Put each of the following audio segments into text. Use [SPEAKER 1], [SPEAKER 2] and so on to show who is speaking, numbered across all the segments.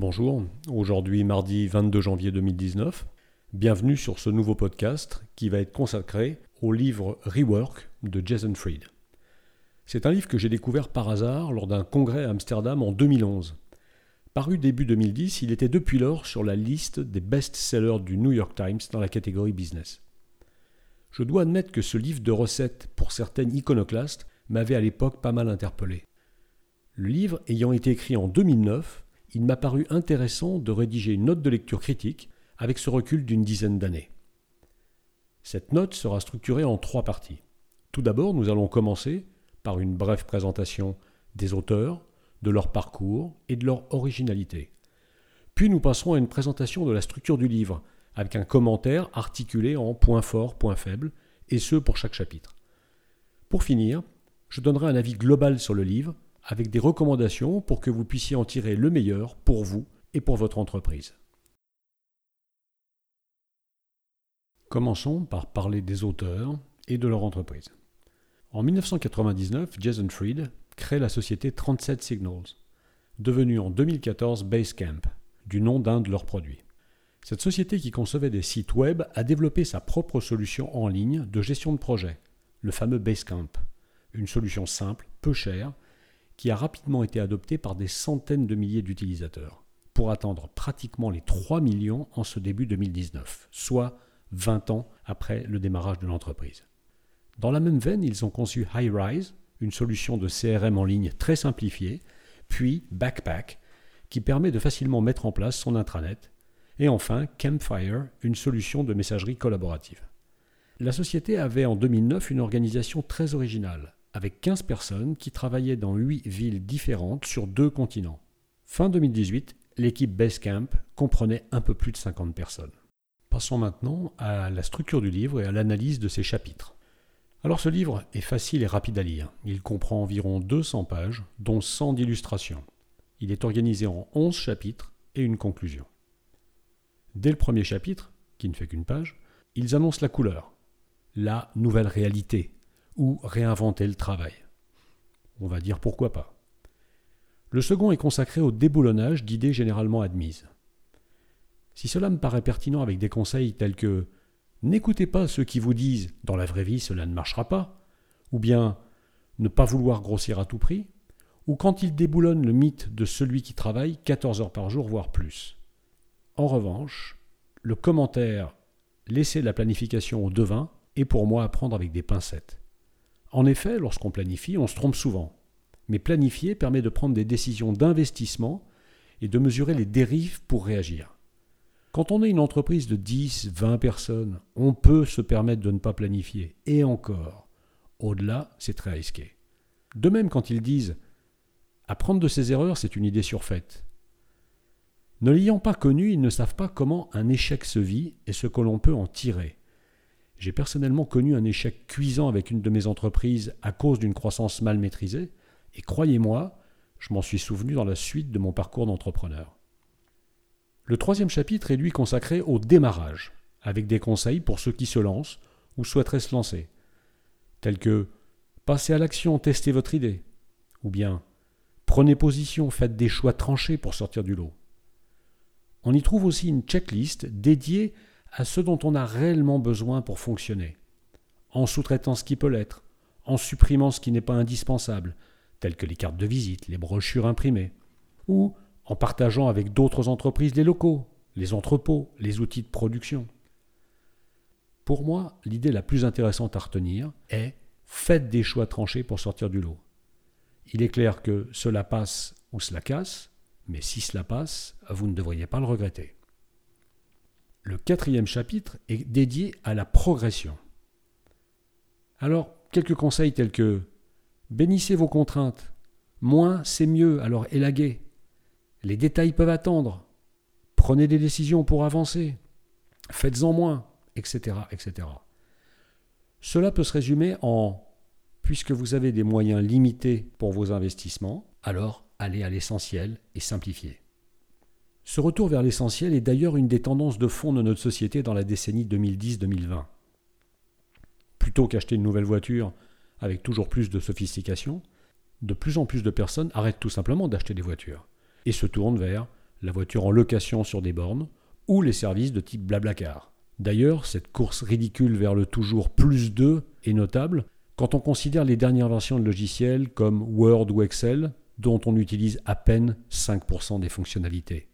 [SPEAKER 1] Bonjour, aujourd'hui mardi 22 janvier 2019. Bienvenue sur ce nouveau podcast qui va être consacré au livre Rework de Jason Fried. C'est un livre que j'ai découvert par hasard lors d'un congrès à Amsterdam en 2011. Paru début 2010, il était depuis lors sur la liste des best-sellers du New York Times dans la catégorie business. Je dois admettre que ce livre de recettes, pour certaines iconoclastes, m'avait à l'époque pas mal interpellé. Le livre ayant été écrit en 2009, il m'a paru intéressant de rédiger une note de lecture critique avec ce recul d'une dizaine d'années. Cette note sera structurée en trois parties. Tout d'abord, nous allons commencer par une brève présentation des auteurs, de leur parcours et de leur originalité. Puis nous passerons à une présentation de la structure du livre, avec un commentaire articulé en points forts, points faibles, et ce pour chaque chapitre. Pour finir, je donnerai un avis global sur le livre, avec des recommandations pour que vous puissiez en tirer le meilleur pour vous et pour votre entreprise. Commençons par parler des auteurs et de leur entreprise. En 1999, Jason Fried crée la société 37 Signals, devenue en 2014 Basecamp, du nom d'un de leurs produits. Cette société qui concevait des sites web a développé sa propre solution en ligne de gestion de projet, le fameux Basecamp, une solution simple, peu chère, qui a rapidement été adopté par des centaines de milliers d'utilisateurs, pour atteindre pratiquement les 3 millions en ce début 2019, soit 20 ans après le démarrage de l'entreprise. Dans la même veine, ils ont conçu HighRise, une solution de CRM en ligne très simplifiée, puis Backpack, qui permet de facilement mettre en place son intranet, et enfin Campfire, une solution de messagerie collaborative. La société avait en 2009 une organisation très originale, avec 15 personnes qui travaillaient dans 8 villes différentes sur deux continents. Fin 2018, l'équipe Basecamp comprenait un peu plus de 50 personnes. Passons maintenant à la structure du livre et à l'analyse de ses chapitres. Alors ce livre est facile et rapide à lire. Il comprend environ 200 pages, dont 100 d'illustrations. Il est organisé en 11 chapitres et une conclusion. Dès le premier chapitre, qui ne fait qu'une page, ils annoncent la couleur, la nouvelle réalité, ou réinventer le travail. On va dire pourquoi pas. Le second est consacré au déboulonnage d'idées généralement admises. Si cela me paraît pertinent avec des conseils tels que N'écoutez pas ceux qui vous disent Dans la vraie vie cela ne marchera pas, ou bien Ne pas vouloir grossir à tout prix, ou quand il déboulonne le mythe de celui qui travaille 14 heures par jour, voire plus. En revanche, le commentaire Laissez la planification au devin est pour moi à prendre avec des pincettes. En effet, lorsqu'on planifie, on se trompe souvent. Mais planifier permet de prendre des décisions d'investissement et de mesurer les dérives pour réagir. Quand on est une entreprise de 10, 20 personnes, on peut se permettre de ne pas planifier. Et encore, au-delà, c'est très risqué. De même, quand ils disent apprendre de ses erreurs, c'est une idée surfaite. Ne l'ayant pas connu, ils ne savent pas comment un échec se vit et ce que l'on peut en tirer. J'ai personnellement connu un échec cuisant avec une de mes entreprises à cause d'une croissance mal maîtrisée, et croyez-moi, je m'en suis souvenu dans la suite de mon parcours d'entrepreneur. Le troisième chapitre est lui consacré au démarrage, avec des conseils pour ceux qui se lancent ou souhaiteraient se lancer, tels que passez à l'action, testez votre idée, ou bien prenez position, faites des choix tranchés pour sortir du lot. On y trouve aussi une checklist dédiée à ce dont on a réellement besoin pour fonctionner, en sous-traitant ce qui peut l'être, en supprimant ce qui n'est pas indispensable, telles que les cartes de visite, les brochures imprimées, ou en partageant avec d'autres entreprises les locaux, les entrepôts, les outils de production. Pour moi, l'idée la plus intéressante à retenir est faites des choix tranchés pour sortir du lot. Il est clair que cela passe ou cela casse, mais si cela passe, vous ne devriez pas le regretter. Le quatrième chapitre est dédié à la progression. Alors, quelques conseils tels que bénissez vos contraintes, moins c'est mieux, alors élaguez. Les détails peuvent attendre. Prenez des décisions pour avancer. Faites-en moins, etc., etc. Cela peut se résumer en puisque vous avez des moyens limités pour vos investissements, alors allez à l'essentiel et simplifiez. Ce retour vers l'essentiel est d'ailleurs une des tendances de fond de notre société dans la décennie 2010-2020. Plutôt qu'acheter une nouvelle voiture avec toujours plus de sophistication, de plus en plus de personnes arrêtent tout simplement d'acheter des voitures et se tournent vers la voiture en location sur des bornes, ou les services de type Blablacar. D'ailleurs, cette course ridicule vers le toujours plus 2 est notable quand on considère les dernières versions de logiciels comme Word ou Excel, dont on utilise à peine 5% des fonctionnalités.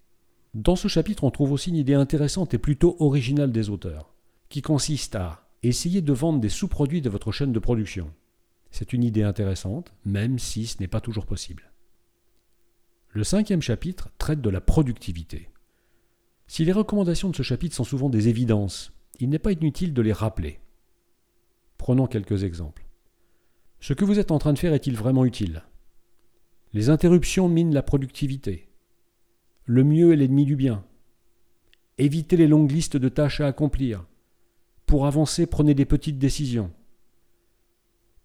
[SPEAKER 1] Dans ce chapitre, on trouve aussi une idée intéressante et plutôt originale des auteurs, qui consiste à essayer de vendre des sous-produits de votre chaîne de production. C'est une idée intéressante, même si ce n'est pas toujours possible. Le cinquième chapitre traite de la productivité. Si les recommandations de ce chapitre sont souvent des évidences, il n'est pas inutile de les rappeler. Prenons quelques exemples. Ce que vous êtes en train de faire est-il vraiment utile? Les interruptions minent la productivité. Le mieux est l'ennemi du bien. Évitez les longues listes de tâches à accomplir. Pour avancer, prenez des petites décisions.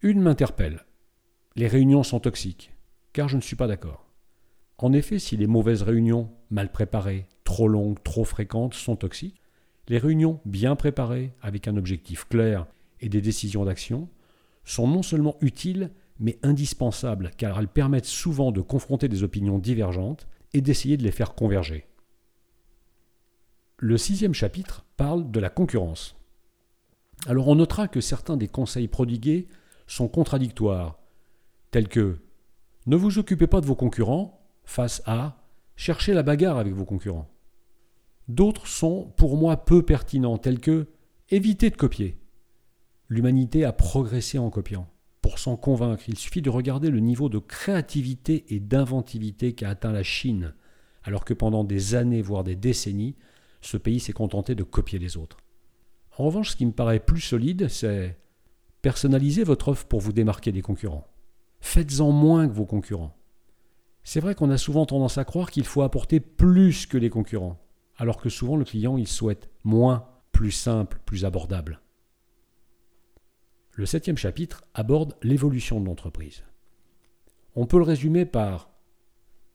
[SPEAKER 1] Une m'interpelle. Les réunions sont toxiques, car je ne suis pas d'accord. En effet, si les mauvaises réunions, mal préparées, trop longues, trop fréquentes, sont toxiques, les réunions bien préparées, avec un objectif clair et des décisions d'action, sont non seulement utiles, mais indispensables, car elles permettent souvent de confronter des opinions divergentes et d'essayer de les faire converger. Le sixième chapitre parle de la concurrence. Alors on notera que certains des conseils prodigués sont contradictoires, tels que ne vous occupez pas de vos concurrents, face à chercher la bagarre avec vos concurrents. D'autres sont pour moi peu pertinents, tels que évitez de copier. L'humanité a progressé en copiant. Pour s'en convaincre, il suffit de regarder le niveau de créativité et d'inventivité qu'a atteint la Chine, alors que pendant des années, voire des décennies, ce pays s'est contenté de copier les autres. En revanche, ce qui me paraît plus solide, c'est personnaliser votre offre pour vous démarquer des concurrents. Faites-en moins que vos concurrents. C'est vrai qu'on a souvent tendance à croire qu'il faut apporter plus que les concurrents, alors que souvent le client il souhaite moins, plus simple, plus abordable. Le septième chapitre aborde l'évolution de l'entreprise. On peut le résumer par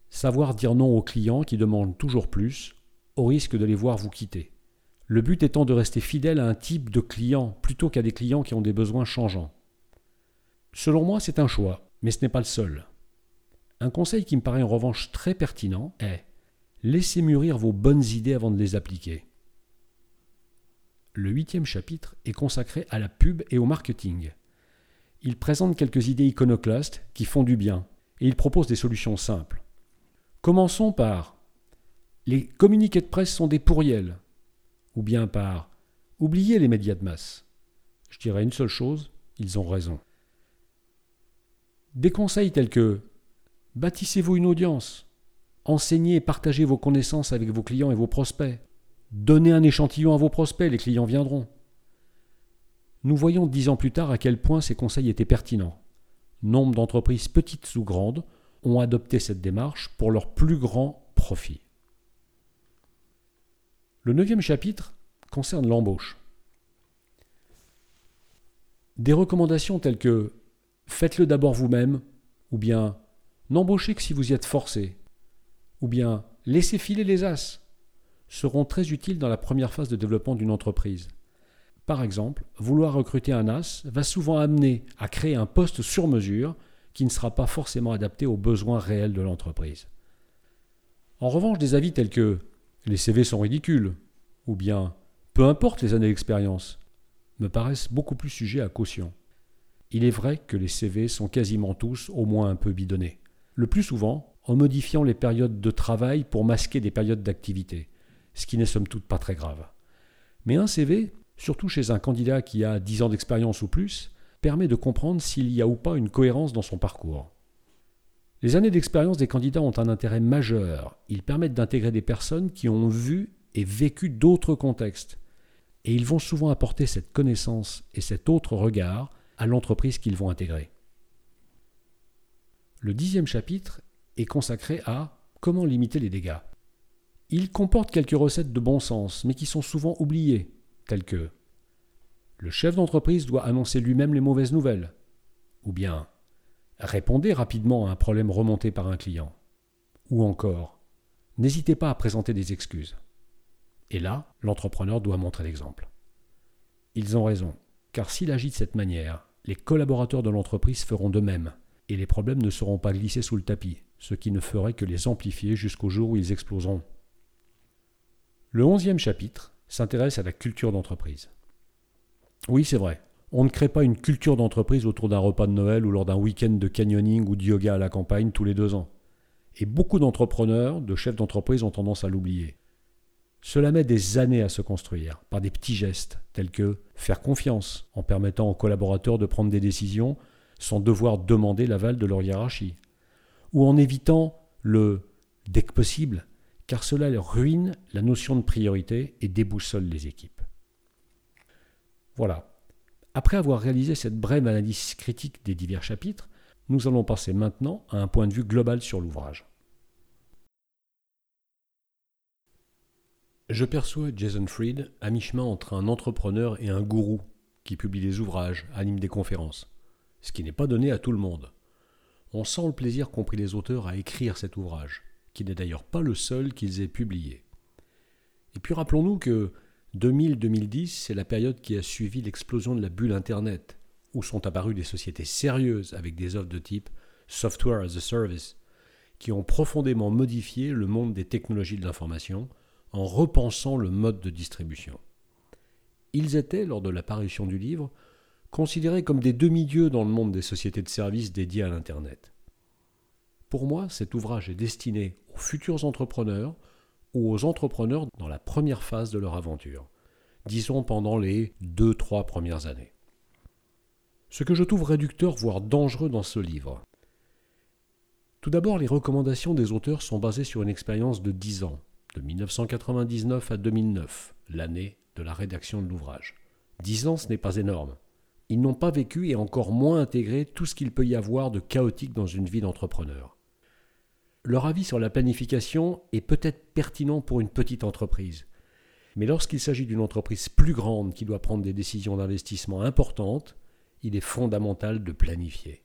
[SPEAKER 1] savoir dire non aux clients qui demandent toujours plus, au risque de les voir vous quitter. Le but étant de rester fidèle à un type de client plutôt qu'à des clients qui ont des besoins changeants. Selon moi, c'est un choix, mais ce n'est pas le seul. Un conseil qui me paraît en revanche très pertinent est laissez mûrir vos bonnes idées avant de les appliquer. Le huitième chapitre est consacré à la pub et au marketing. Il présente quelques idées iconoclastes qui font du bien et il propose des solutions simples. Commençons par les communiqués de presse sont des pourriels ou bien par oubliez les médias de masse. Je dirais une seule chose, ils ont raison. Des conseils tels que Bâtissez-vous une audience. Enseignez et partagez vos connaissances avec vos clients et vos prospects. Donnez un échantillon à vos prospects, les clients viendront. Nous voyons dix ans plus tard à quel point ces conseils étaient pertinents. Nombre d'entreprises petites ou grandes ont adopté cette démarche pour leur plus grand profit. Le neuvième chapitre concerne l'embauche. Des recommandations telles que faites-le d'abord vous-même, ou bien N'embauchez que si vous y êtes forcé, ou bien laissez filer les as, seront très utiles dans la première phase de développement d'une entreprise. Par exemple, vouloir recruter un as va souvent amener à créer un poste sur mesure qui ne sera pas forcément adapté aux besoins réels de l'entreprise. En revanche, des avis tels que les CV sont ridicules, ou bien peu importe les années d'expérience, me paraissent beaucoup plus sujets à caution. Il est vrai que les CV sont quasiment tous au moins un peu bidonnés le plus souvent en modifiant les périodes de travail pour masquer des périodes d'activité, ce qui n'est somme toute pas très grave. Mais un CV, surtout chez un candidat qui a 10 ans d'expérience ou plus, permet de comprendre s'il y a ou pas une cohérence dans son parcours. Les années d'expérience des candidats ont un intérêt majeur. Ils permettent d'intégrer des personnes qui ont vu et vécu d'autres contextes. Et ils vont souvent apporter cette connaissance et cet autre regard à l'entreprise qu'ils vont intégrer. Le dixième chapitre est consacré à comment limiter les dégâts. Il comporte quelques recettes de bon sens, mais qui sont souvent oubliées, telles que le chef d'entreprise doit annoncer lui-même les mauvaises nouvelles, ou bien répondez rapidement à un problème remonté par un client, ou encore n'hésitez pas à présenter des excuses. Et là, l'entrepreneur doit montrer l'exemple. Ils ont raison, car s'il agit de cette manière, les collaborateurs de l'entreprise feront de même et les problèmes ne seront pas glissés sous le tapis, ce qui ne ferait que les amplifier jusqu'au jour où ils exploseront. Le onzième chapitre s'intéresse à la culture d'entreprise. Oui, c'est vrai, on ne crée pas une culture d'entreprise autour d'un repas de Noël ou lors d'un week-end de canyoning ou de yoga à la campagne tous les deux ans. Et beaucoup d'entrepreneurs, de chefs d'entreprise ont tendance à l'oublier. Cela met des années à se construire par des petits gestes tels que faire confiance en permettant aux collaborateurs de prendre des décisions sans devoir demander l'aval de leur hiérarchie, ou en évitant le dès que possible, car cela ruine la notion de priorité et déboussole les équipes. Voilà. Après avoir réalisé cette brève analyse critique des divers chapitres, nous allons passer maintenant à un point de vue global sur l'ouvrage. Je perçois Jason Fried à mi-chemin entre un entrepreneur et un gourou qui publie des ouvrages, anime des conférences, ce qui n'est pas donné à tout le monde. On sent le plaisir qu'ont pris les auteurs à écrire cet ouvrage, qui n'est d'ailleurs pas le seul qu'ils aient publié. Et puis rappelons-nous que 2000-2010, c'est la période qui a suivi l'explosion de la bulle Internet, où sont apparues des sociétés sérieuses avec des offres de type Software as a Service, qui ont profondément modifié le monde des technologies de l'information en repensant le mode de distribution. Ils étaient, lors de l'apparition du livre, considérés comme des demi-dieux dans le monde des sociétés de services dédiées à l'Internet. Pour moi, cet ouvrage est destiné aux futurs entrepreneurs ou aux entrepreneurs dans la première phase de leur aventure, disons pendant les deux, trois premières années. Ce que je trouve réducteur, voire dangereux dans ce livre. Tout d'abord, les recommandations des auteurs sont basées sur une expérience de 10 ans, de 1999 à 2009, l'année de la rédaction de l'ouvrage. 10 ans, ce n'est pas énorme. Ils n'ont pas vécu et encore moins intégré tout ce qu'il peut y avoir de chaotique dans une vie d'entrepreneur. Leur avis sur la planification est peut-être pertinent pour une petite entreprise. Mais lorsqu'il s'agit d'une entreprise plus grande qui doit prendre des décisions d'investissement importantes, il est fondamental de planifier.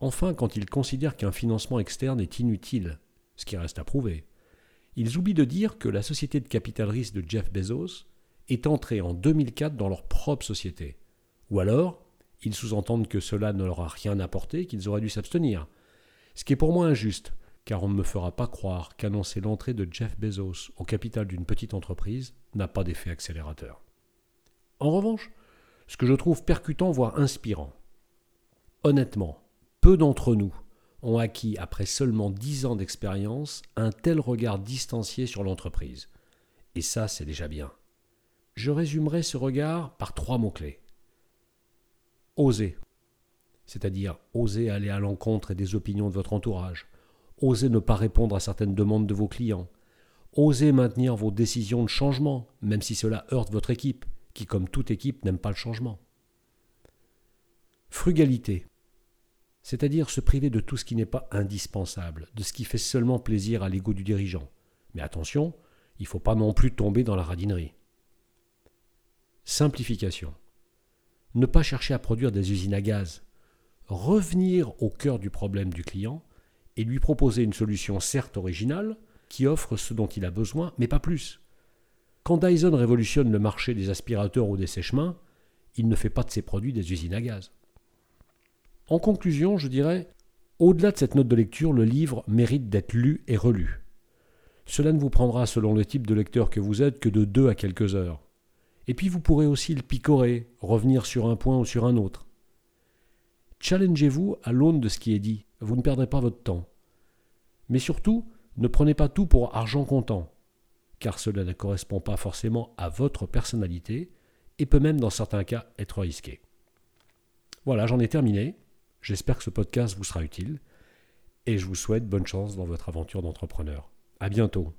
[SPEAKER 1] Enfin, quand ils considèrent qu'un financement externe est inutile, ce qui reste à prouver, ils oublient de dire que la société de capital risque de Jeff Bezos est entrée en 2004 dans leur propre société. Ou alors, ils sous-entendent que cela ne leur a rien apporté, qu'ils auraient dû s'abstenir. Ce qui est pour moi injuste, car on ne me fera pas croire qu'annoncer l'entrée de Jeff Bezos au capital d'une petite entreprise n'a pas d'effet accélérateur. En revanche, ce que je trouve percutant, voire inspirant. Honnêtement, peu d'entre nous ont acquis, après seulement dix ans d'expérience, un tel regard distancié sur l'entreprise. Et ça, c'est déjà bien. Je résumerai ce regard par trois mots-clés. Oser, c'est-à-dire oser aller à l'encontre des opinions de votre entourage, oser ne pas répondre à certaines demandes de vos clients, oser maintenir vos décisions de changement, même si cela heurte votre équipe, qui, comme toute équipe, n'aime pas le changement. Frugalité, c'est-à-dire se priver de tout ce qui n'est pas indispensable, de ce qui fait seulement plaisir à l'ego du dirigeant. Mais attention, il ne faut pas non plus tomber dans la radinerie. Simplification. Ne pas chercher à produire des usines à gaz. Revenir au cœur du problème du client et lui proposer une solution certes originale, qui offre ce dont il a besoin, mais pas plus. Quand Dyson révolutionne le marché des aspirateurs ou des sèche-mains, il ne fait pas de ses produits des usines à gaz. En conclusion, je dirais, au-delà de cette note de lecture, le livre mérite d'être lu et relu. Cela ne vous prendra, selon le type de lecteur que vous êtes, que de deux à quelques heures. Et puis vous pourrez aussi le picorer, revenir sur un point ou sur un autre. Challengez-vous à l'aune de ce qui est dit, vous ne perdrez pas votre temps. Mais surtout, ne prenez pas tout pour argent comptant car cela ne correspond pas forcément à votre personnalité et peut même dans certains cas être risqué. Voilà, j'en ai terminé. J'espère que ce podcast vous sera utile et je vous souhaite bonne chance dans votre aventure d'entrepreneur. À bientôt.